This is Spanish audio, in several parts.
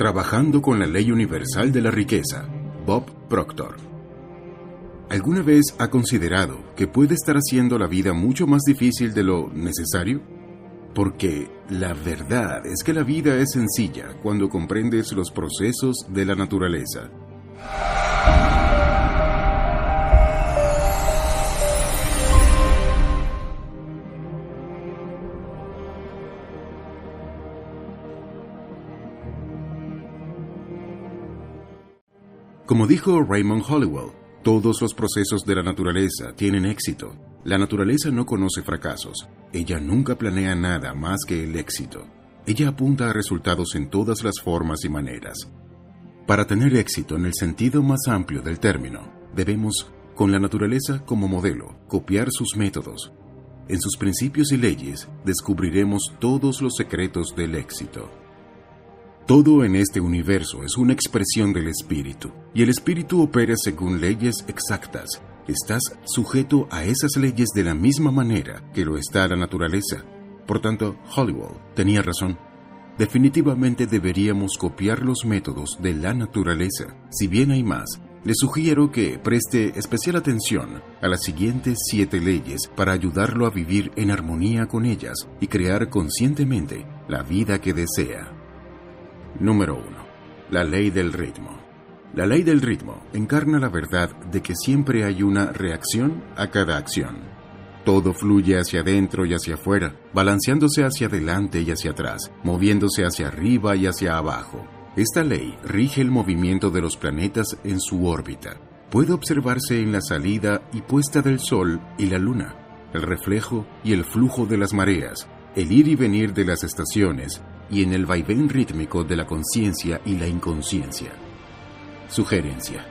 Trabajando con la Ley Universal de la Riqueza, Bob Proctor. ¿Alguna vez ha considerado que puede estar haciendo la vida mucho más difícil de lo necesario? Porque la verdad es que la vida es sencilla cuando comprendes los procesos de la naturaleza. Como dijo Raymond Hollowell, todos los procesos de la naturaleza tienen éxito. La naturaleza no conoce fracasos. Ella nunca planea nada más que el éxito. Ella apunta a resultados en todas las formas y maneras. Para tener éxito en el sentido más amplio del término, debemos, con la naturaleza como modelo, copiar sus métodos. En sus principios y leyes descubriremos todos los secretos del éxito. Todo en este universo es una expresión del espíritu, y el espíritu opera según leyes exactas. Estás sujeto a esas leyes de la misma manera que lo está la naturaleza. Por tanto, Hollywood tenía razón. Definitivamente deberíamos copiar los métodos de la naturaleza. Si bien hay más, le sugiero que preste especial atención a las siguientes siete leyes para ayudarlo a vivir en armonía con ellas y crear conscientemente la vida que desea. Número 1. La ley del ritmo. La ley del ritmo encarna la verdad de que siempre hay una reacción a cada acción. Todo fluye hacia adentro y hacia afuera, balanceándose hacia adelante y hacia atrás, moviéndose hacia arriba y hacia abajo. Esta ley rige el movimiento de los planetas en su órbita. Puede observarse en la salida y puesta del Sol y la Luna, el reflejo y el flujo de las mareas, el ir y venir de las estaciones y en el vaivén rítmico de la conciencia y la inconsciencia. Sugerencia.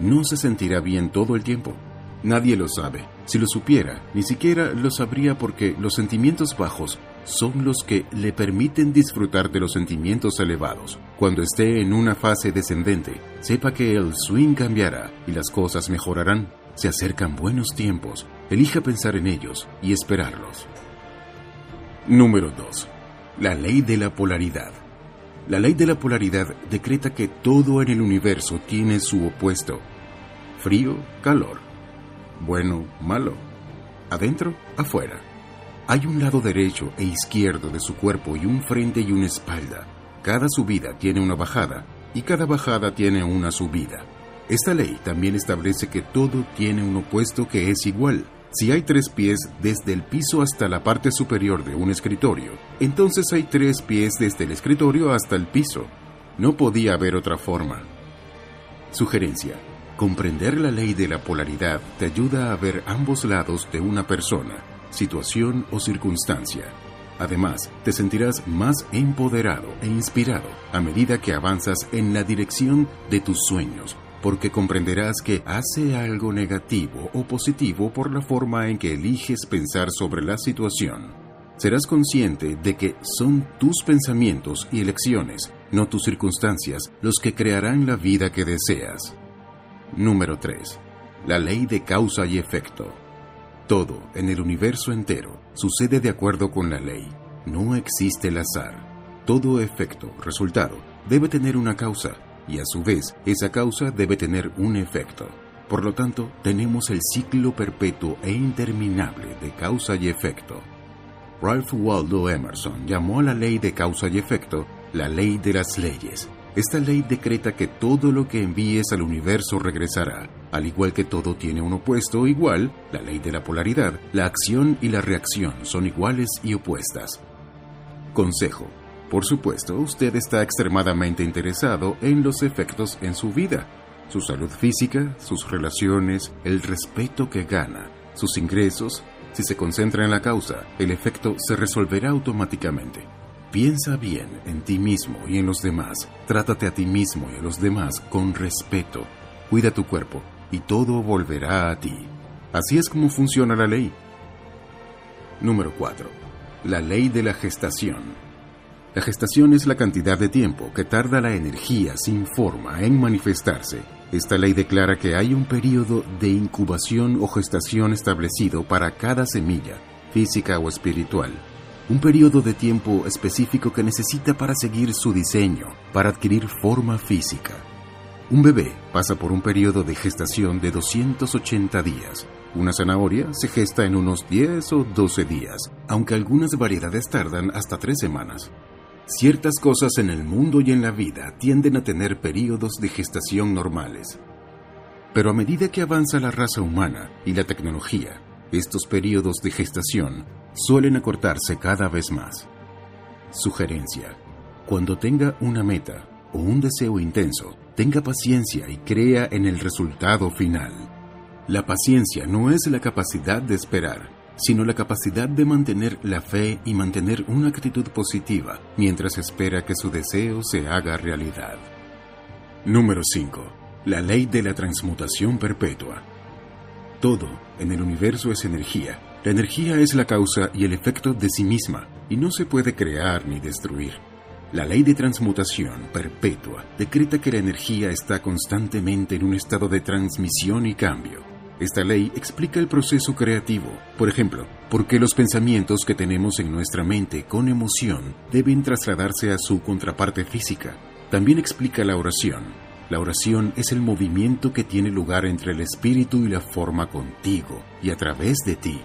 No se sentirá bien todo el tiempo. Nadie lo sabe. Si lo supiera, ni siquiera lo sabría porque los sentimientos bajos son los que le permiten disfrutar de los sentimientos elevados. Cuando esté en una fase descendente, sepa que el swing cambiará y las cosas mejorarán. Se acercan buenos tiempos. Elija pensar en ellos y esperarlos. Número 2. La ley de la polaridad. La ley de la polaridad decreta que todo en el universo tiene su opuesto. Frío, calor. Bueno, malo. Adentro, afuera. Hay un lado derecho e izquierdo de su cuerpo y un frente y una espalda. Cada subida tiene una bajada y cada bajada tiene una subida. Esta ley también establece que todo tiene un opuesto que es igual. Si hay tres pies desde el piso hasta la parte superior de un escritorio, entonces hay tres pies desde el escritorio hasta el piso. No podía haber otra forma. Sugerencia. Comprender la ley de la polaridad te ayuda a ver ambos lados de una persona, situación o circunstancia. Además, te sentirás más empoderado e inspirado a medida que avanzas en la dirección de tus sueños porque comprenderás que hace algo negativo o positivo por la forma en que eliges pensar sobre la situación. Serás consciente de que son tus pensamientos y elecciones, no tus circunstancias, los que crearán la vida que deseas. Número 3. La ley de causa y efecto. Todo en el universo entero sucede de acuerdo con la ley. No existe el azar. Todo efecto, resultado, debe tener una causa y a su vez esa causa debe tener un efecto. Por lo tanto, tenemos el ciclo perpetuo e interminable de causa y efecto. Ralph Waldo Emerson llamó a la ley de causa y efecto la ley de las leyes. Esta ley decreta que todo lo que envíes al universo regresará. Al igual que todo tiene un opuesto igual, la ley de la polaridad, la acción y la reacción son iguales y opuestas. Consejo por supuesto, usted está extremadamente interesado en los efectos en su vida, su salud física, sus relaciones, el respeto que gana, sus ingresos. Si se concentra en la causa, el efecto se resolverá automáticamente. Piensa bien en ti mismo y en los demás. Trátate a ti mismo y a los demás con respeto. Cuida tu cuerpo y todo volverá a ti. Así es como funciona la ley. Número 4. La ley de la gestación. La gestación es la cantidad de tiempo que tarda la energía sin forma en manifestarse. Esta ley declara que hay un periodo de incubación o gestación establecido para cada semilla, física o espiritual. un periodo de tiempo específico que necesita para seguir su diseño, para adquirir forma física. Un bebé pasa por un periodo de gestación de 280 días. Una zanahoria se gesta en unos 10 o 12 días, aunque algunas variedades tardan hasta 3 semanas. Ciertas cosas en el mundo y en la vida tienden a tener periodos de gestación normales. Pero a medida que avanza la raza humana y la tecnología, estos periodos de gestación suelen acortarse cada vez más. Sugerencia. Cuando tenga una meta o un deseo intenso, tenga paciencia y crea en el resultado final. La paciencia no es la capacidad de esperar, sino la capacidad de mantener la fe y mantener una actitud positiva mientras espera que su deseo se haga realidad. Número 5. La ley de la transmutación perpetua. Todo en el universo es energía. La energía es la causa y el efecto de sí misma y no se puede crear ni destruir. La ley de transmutación perpetua decreta que la energía está constantemente en un estado de transmisión y cambio. Esta ley explica el proceso creativo. Por ejemplo, por qué los pensamientos que tenemos en nuestra mente con emoción deben trasladarse a su contraparte física. También explica la oración. La oración es el movimiento que tiene lugar entre el espíritu y la forma contigo y a través de ti.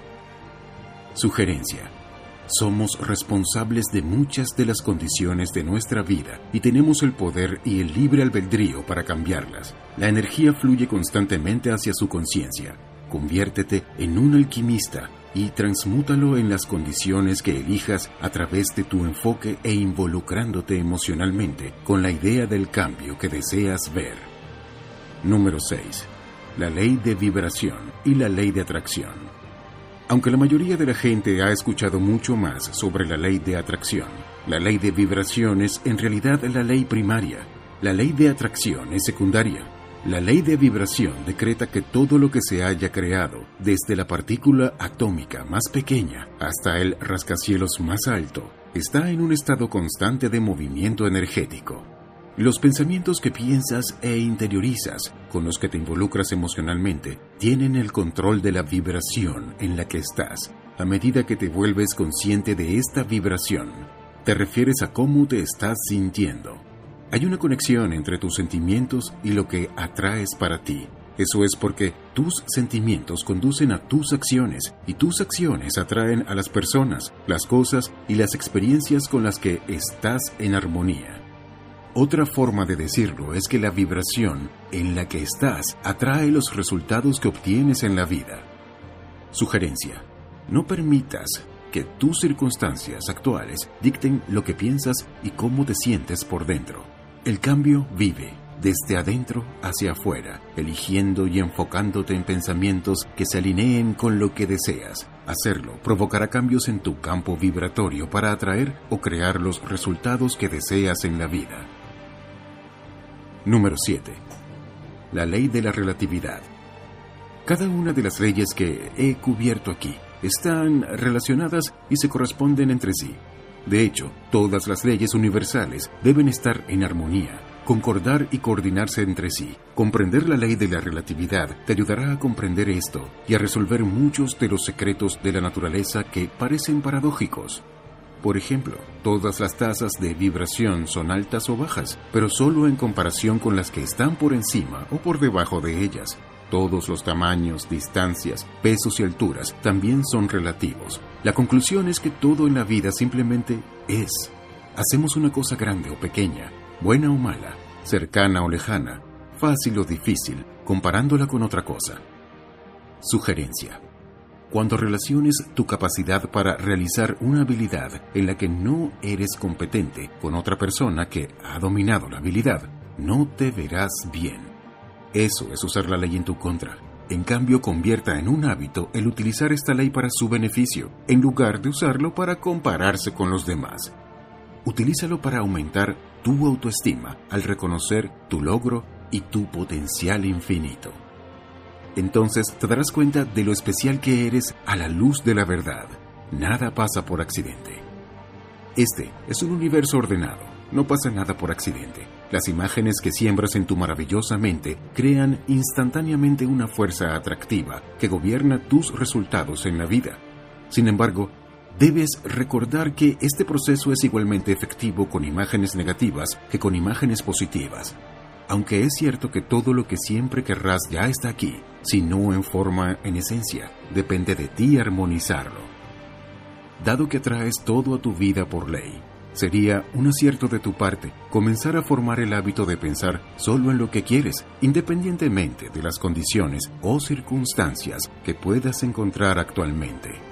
Sugerencia. Somos responsables de muchas de las condiciones de nuestra vida y tenemos el poder y el libre albedrío para cambiarlas. La energía fluye constantemente hacia su conciencia. Conviértete en un alquimista y transmútalo en las condiciones que elijas a través de tu enfoque e involucrándote emocionalmente con la idea del cambio que deseas ver. Número 6. La ley de vibración y la ley de atracción. Aunque la mayoría de la gente ha escuchado mucho más sobre la ley de atracción, la ley de vibración es en realidad la ley primaria. La ley de atracción es secundaria. La ley de vibración decreta que todo lo que se haya creado, desde la partícula atómica más pequeña hasta el rascacielos más alto, está en un estado constante de movimiento energético. Los pensamientos que piensas e interiorizas, con los que te involucras emocionalmente, tienen el control de la vibración en la que estás. A medida que te vuelves consciente de esta vibración, te refieres a cómo te estás sintiendo. Hay una conexión entre tus sentimientos y lo que atraes para ti. Eso es porque tus sentimientos conducen a tus acciones y tus acciones atraen a las personas, las cosas y las experiencias con las que estás en armonía. Otra forma de decirlo es que la vibración en la que estás atrae los resultados que obtienes en la vida. Sugerencia. No permitas que tus circunstancias actuales dicten lo que piensas y cómo te sientes por dentro. El cambio vive desde adentro hacia afuera, eligiendo y enfocándote en pensamientos que se alineen con lo que deseas. Hacerlo provocará cambios en tu campo vibratorio para atraer o crear los resultados que deseas en la vida. Número 7. La ley de la relatividad. Cada una de las leyes que he cubierto aquí están relacionadas y se corresponden entre sí. De hecho, todas las leyes universales deben estar en armonía, concordar y coordinarse entre sí. Comprender la ley de la relatividad te ayudará a comprender esto y a resolver muchos de los secretos de la naturaleza que parecen paradójicos. Por ejemplo, todas las tasas de vibración son altas o bajas, pero solo en comparación con las que están por encima o por debajo de ellas. Todos los tamaños, distancias, pesos y alturas también son relativos. La conclusión es que todo en la vida simplemente es. Hacemos una cosa grande o pequeña, buena o mala, cercana o lejana, fácil o difícil, comparándola con otra cosa. Sugerencia. Cuando relaciones tu capacidad para realizar una habilidad en la que no eres competente con otra persona que ha dominado la habilidad, no te verás bien. Eso es usar la ley en tu contra. En cambio, convierta en un hábito el utilizar esta ley para su beneficio, en lugar de usarlo para compararse con los demás. Utilízalo para aumentar tu autoestima al reconocer tu logro y tu potencial infinito entonces te darás cuenta de lo especial que eres a la luz de la verdad. Nada pasa por accidente. Este es un universo ordenado, no pasa nada por accidente. Las imágenes que siembras en tu maravillosa mente crean instantáneamente una fuerza atractiva que gobierna tus resultados en la vida. Sin embargo, Debes recordar que este proceso es igualmente efectivo con imágenes negativas que con imágenes positivas. Aunque es cierto que todo lo que siempre querrás ya está aquí, si no en forma en esencia, depende de ti armonizarlo. Dado que traes todo a tu vida por ley, sería un acierto de tu parte comenzar a formar el hábito de pensar solo en lo que quieres, independientemente de las condiciones o circunstancias que puedas encontrar actualmente.